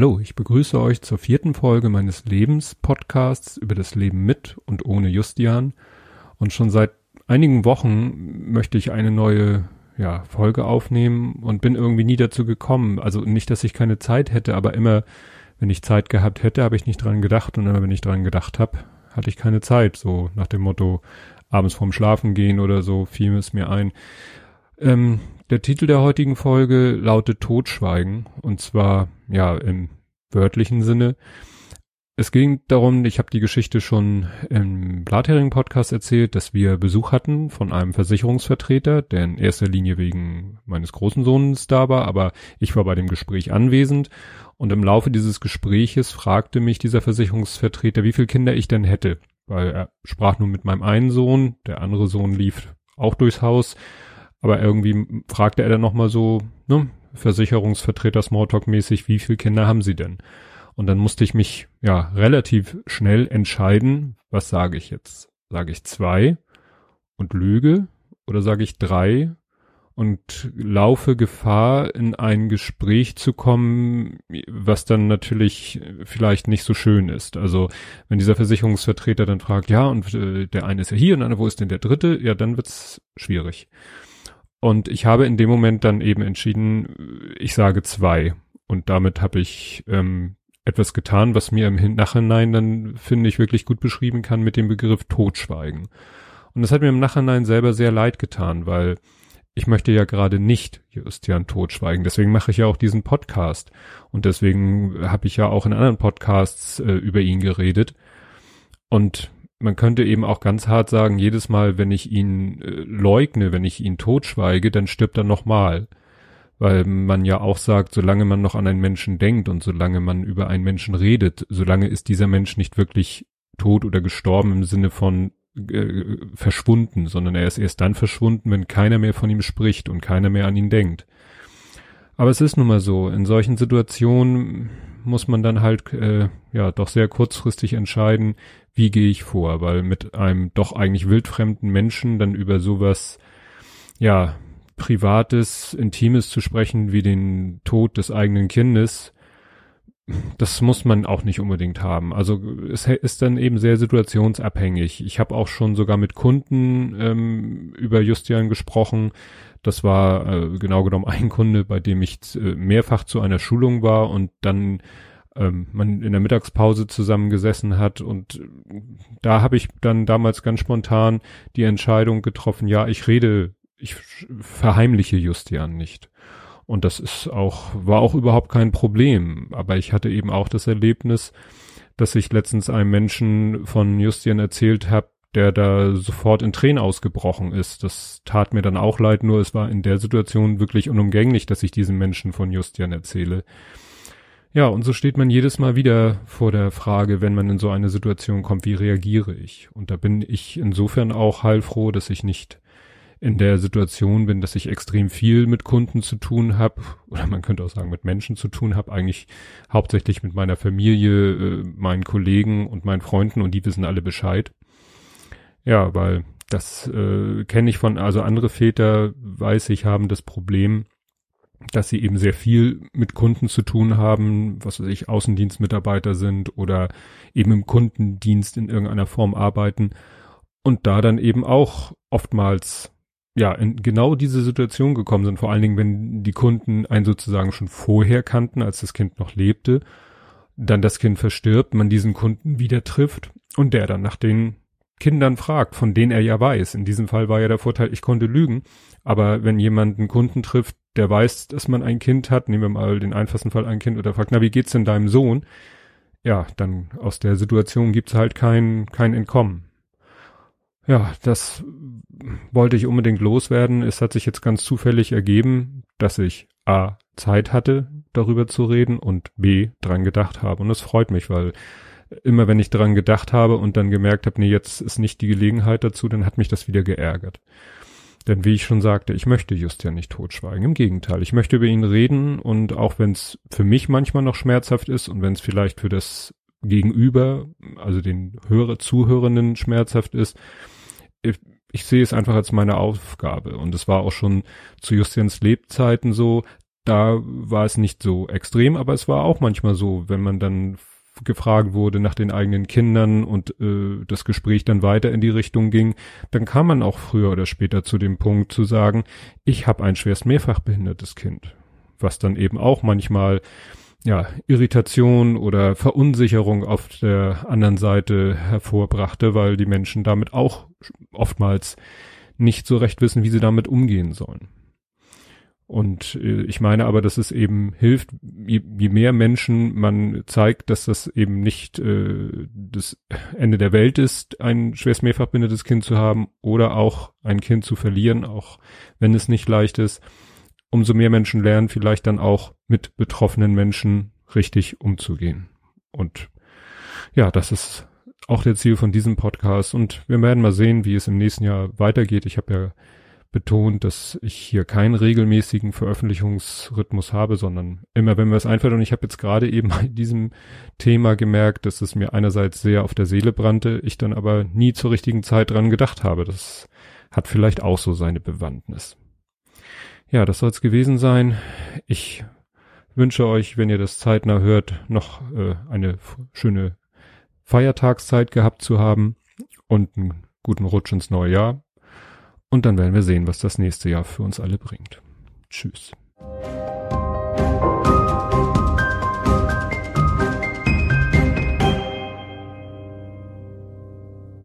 Ich begrüße euch zur vierten Folge meines Lebens-Podcasts über das Leben mit und ohne Justian. Und schon seit einigen Wochen möchte ich eine neue ja, Folge aufnehmen und bin irgendwie nie dazu gekommen. Also nicht, dass ich keine Zeit hätte, aber immer, wenn ich Zeit gehabt hätte, habe ich nicht dran gedacht. Und immer, wenn ich dran gedacht habe, hatte ich keine Zeit. So nach dem Motto, abends vorm Schlafen gehen oder so, fiel es mir ein. Ähm, der Titel der heutigen Folge lautet Totschweigen. Und zwar, ja, im wörtlichen Sinne. Es ging darum, ich habe die Geschichte schon im Blathering-Podcast erzählt, dass wir Besuch hatten von einem Versicherungsvertreter, der in erster Linie wegen meines großen Sohnes da war, aber ich war bei dem Gespräch anwesend und im Laufe dieses Gespräches fragte mich dieser Versicherungsvertreter, wie viele Kinder ich denn hätte, weil er sprach nur mit meinem einen Sohn, der andere Sohn lief auch durchs Haus, aber irgendwie fragte er dann nochmal so, ne, Versicherungsvertreter Smalltalk-mäßig, wie viele Kinder haben sie denn? Und dann musste ich mich ja relativ schnell entscheiden, was sage ich jetzt? Sage ich zwei und lüge oder sage ich drei und laufe Gefahr, in ein Gespräch zu kommen, was dann natürlich vielleicht nicht so schön ist. Also wenn dieser Versicherungsvertreter dann fragt, ja, und äh, der eine ist ja hier und der, wo ist denn der dritte? Ja, dann wird's schwierig. Und ich habe in dem Moment dann eben entschieden, ich sage zwei. Und damit habe ich ähm, etwas getan, was mir im Nachhinein dann, finde ich, wirklich gut beschrieben kann mit dem Begriff Totschweigen. Und das hat mir im Nachhinein selber sehr leid getan, weil ich möchte ja gerade nicht Justian totschweigen. Deswegen mache ich ja auch diesen Podcast. Und deswegen habe ich ja auch in anderen Podcasts äh, über ihn geredet. Und man könnte eben auch ganz hart sagen, jedes Mal, wenn ich ihn äh, leugne, wenn ich ihn totschweige, dann stirbt er nochmal. Weil man ja auch sagt, solange man noch an einen Menschen denkt und solange man über einen Menschen redet, solange ist dieser Mensch nicht wirklich tot oder gestorben im Sinne von äh, verschwunden, sondern er ist erst dann verschwunden, wenn keiner mehr von ihm spricht und keiner mehr an ihn denkt. Aber es ist nun mal so, in solchen Situationen muss man dann halt äh, ja doch sehr kurzfristig entscheiden, wie gehe ich vor, weil mit einem doch eigentlich wildfremden Menschen dann über sowas, ja, Privates, Intimes zu sprechen, wie den Tod des eigenen Kindes, das muss man auch nicht unbedingt haben. Also es ist dann eben sehr situationsabhängig. Ich habe auch schon sogar mit Kunden ähm, über Justian gesprochen. Das war äh, genau genommen ein Kunde, bei dem ich äh, mehrfach zu einer Schulung war und dann ähm, man in der Mittagspause zusammengesessen hat und da habe ich dann damals ganz spontan die Entscheidung getroffen, ja, ich rede, ich verheimliche Justian nicht. Und das ist auch, war auch überhaupt kein Problem. Aber ich hatte eben auch das Erlebnis, dass ich letztens einem Menschen von Justian erzählt habe, der da sofort in Tränen ausgebrochen ist. Das tat mir dann auch leid, nur es war in der Situation wirklich unumgänglich, dass ich diesem Menschen von Justian erzähle. Ja, und so steht man jedes Mal wieder vor der Frage, wenn man in so eine Situation kommt, wie reagiere ich? Und da bin ich insofern auch heilfroh, dass ich nicht in der Situation bin, dass ich extrem viel mit Kunden zu tun habe, oder man könnte auch sagen, mit Menschen zu tun habe, eigentlich hauptsächlich mit meiner Familie, äh, meinen Kollegen und meinen Freunden und die wissen alle Bescheid. Ja, weil das äh, kenne ich von, also andere Väter, weiß ich, haben das Problem, dass sie eben sehr viel mit Kunden zu tun haben, was weiß ich, Außendienstmitarbeiter sind oder eben im Kundendienst in irgendeiner Form arbeiten und da dann eben auch oftmals ja in genau diese Situation gekommen sind, vor allen Dingen, wenn die Kunden einen sozusagen schon vorher kannten, als das Kind noch lebte, dann das Kind verstirbt, man diesen Kunden wieder trifft und der dann nach den Kindern fragt, von denen er ja weiß. In diesem Fall war ja der Vorteil, ich konnte lügen. Aber wenn jemand einen Kunden trifft, der weiß, dass man ein Kind hat, nehmen wir mal den einfachsten Fall ein Kind oder fragt, na, wie geht's denn deinem Sohn? Ja, dann aus der Situation gibt's halt kein, kein Entkommen. Ja, das wollte ich unbedingt loswerden. Es hat sich jetzt ganz zufällig ergeben, dass ich A, Zeit hatte, darüber zu reden und B, dran gedacht habe. Und das freut mich, weil immer wenn ich dran gedacht habe und dann gemerkt habe, nee, jetzt ist nicht die Gelegenheit dazu, dann hat mich das wieder geärgert. Denn wie ich schon sagte, ich möchte just ja nicht totschweigen. Im Gegenteil, ich möchte über ihn reden und auch wenn es für mich manchmal noch schmerzhaft ist und wenn es vielleicht für das Gegenüber, also den Hörer, Zuhörenden schmerzhaft ist, ich, ich sehe es einfach als meine Aufgabe. Und es war auch schon zu Justians Lebzeiten so, da war es nicht so extrem, aber es war auch manchmal so, wenn man dann gefragt wurde nach den eigenen Kindern und äh, das Gespräch dann weiter in die Richtung ging, dann kam man auch früher oder später zu dem Punkt zu sagen, ich habe ein schwerst mehrfach behindertes Kind, was dann eben auch manchmal ja, Irritation oder Verunsicherung auf der anderen Seite hervorbrachte, weil die Menschen damit auch oftmals nicht so recht wissen, wie sie damit umgehen sollen. Und äh, ich meine aber, dass es eben hilft, je, je, mehr Menschen man zeigt, dass das eben nicht äh, das Ende der Welt ist, ein schwerst mehrfach behindertes Kind zu haben oder auch ein Kind zu verlieren, auch wenn es nicht leicht ist, umso mehr Menschen lernen vielleicht dann auch mit betroffenen Menschen richtig umzugehen. Und ja, das ist auch der Ziel von diesem Podcast. Und wir werden mal sehen, wie es im nächsten Jahr weitergeht. Ich habe ja betont, dass ich hier keinen regelmäßigen Veröffentlichungsrhythmus habe, sondern immer, wenn mir es einfällt. Und ich habe jetzt gerade eben bei diesem Thema gemerkt, dass es mir einerseits sehr auf der Seele brannte, ich dann aber nie zur richtigen Zeit dran gedacht habe. Das hat vielleicht auch so seine Bewandtnis. Ja, das soll es gewesen sein. Ich wünsche euch, wenn ihr das zeitnah hört, noch äh, eine schöne Feiertagszeit gehabt zu haben und einen guten Rutsch ins neue Jahr. Und dann werden wir sehen, was das nächste Jahr für uns alle bringt. Tschüss.